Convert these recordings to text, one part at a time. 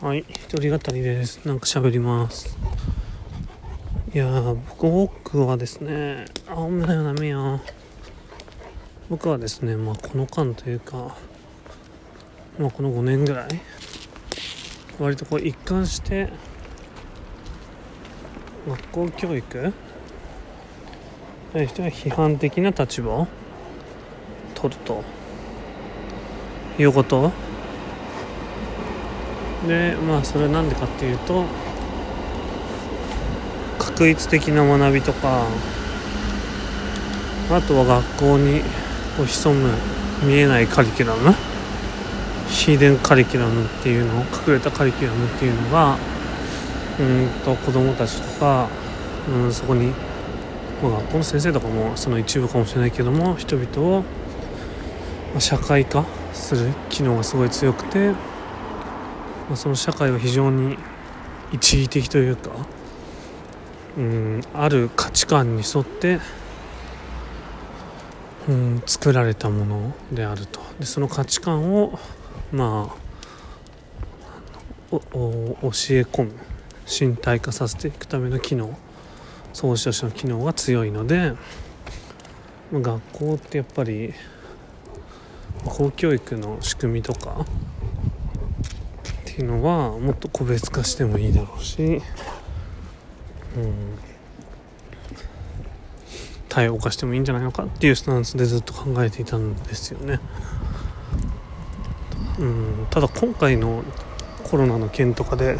はい、一人語りです。なんか喋ります。いやー、僕はですね、あ、おめだよ、ダメよ。僕はですね、まあ、この間というか、まあ、この5年ぐらい、割とこう一貫して、学校教育対しては批判的な立場を取るということでまあそれは何でかっていうと確率的な学びとかあとは学校に潜む見えないカリキュラムヒーデンカリキュラムっていうの隠れたカリキュラムっていうのがうんと子供たちとか、うん、そこに、まあ、学校の先生とかもその一部かもしれないけども人々を社会化する機能がすごい強くて、まあ、その社会は非常に一時的というか、うん、ある価値観に沿って、うん、作られたものであると。でその価値観をまあ教え込む身体化させていくための機能創始としての機能が強いので、ま学校ってやっぱり公教育の仕組みとかいうのはもっと個別化してもいいだろうし、うん、多様化してもいいんじゃないのかっていうスタンスでずっと考えていたんですよね。うん、ただ今回のコロナの件とかで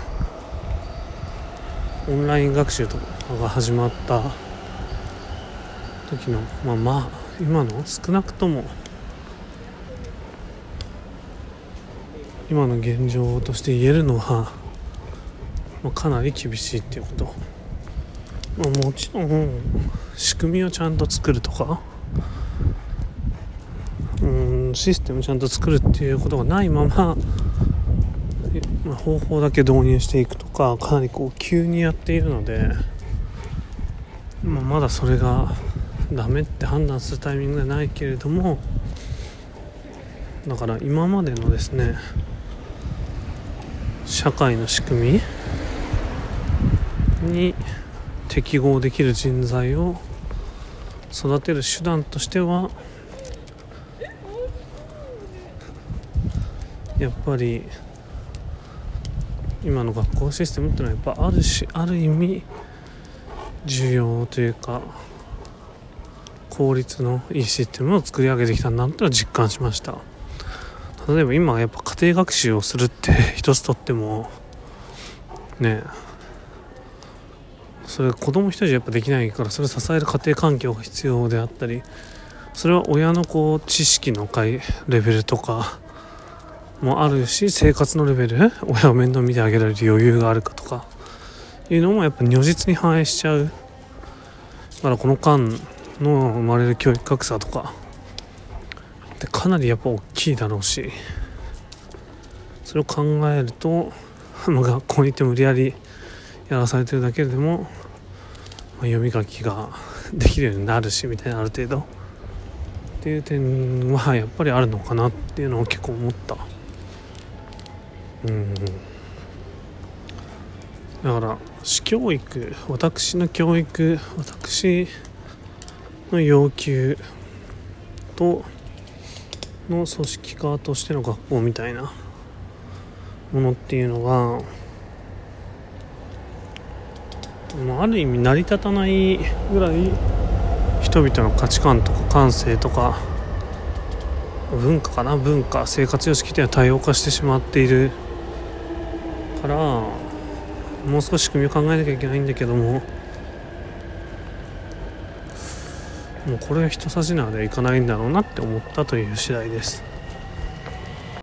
オンライン学習とかが始まった時のまあまあ今の少なくとも今の現状として言えるのは、まあ、かなり厳しいっていうこと、まあ、もちろん仕組みをちゃんと作るとかうんシステムちゃんと作るっていうことがないまままあ方法だけ導入していくとかかなりこう急にやっているので、まあ、まだそれがダメって判断するタイミングではないけれどもだから今までのですね社会の仕組みに適合できる人材を育てる手段としてはやっぱり今の学校システムってのはやっぱあるしある意味重要というか効率のいいシステムを作り上げてきたんだっていうのは実感しました。例えば今やっぱ家庭学習をするって 一つとってもねそれ子供一人じゃやっぱできないからそれを支える家庭環境が必要であったりそれは親のこう知識のレベルとかもあるし生活のレベル 親を面倒見てあげられる余裕があるかとかいうのもやっぱ如実に反映しちゃう。だからこの間の生まれる教育格差とかかなりやっぱ大きいだろうしそれを考えると、まあ、学校に行って無理やりやらされてるだけでも、まあ、読み書きができるようになるしみたいなある程度。っていう点はやっぱりあるのかなっていうのを結構思った。うん。だから私教育私の教育私の要求との組織化としての学校みたいなものっていうのがある意味成り立たないぐらい人々の価値観とか感性とか文化かな？文化生活様式っていうのは多様化してしまっているからもう少し仕組みを考えなきゃいけないんだけどももうこれは人差し縄ではいかないんだろうなって思ったという次第です。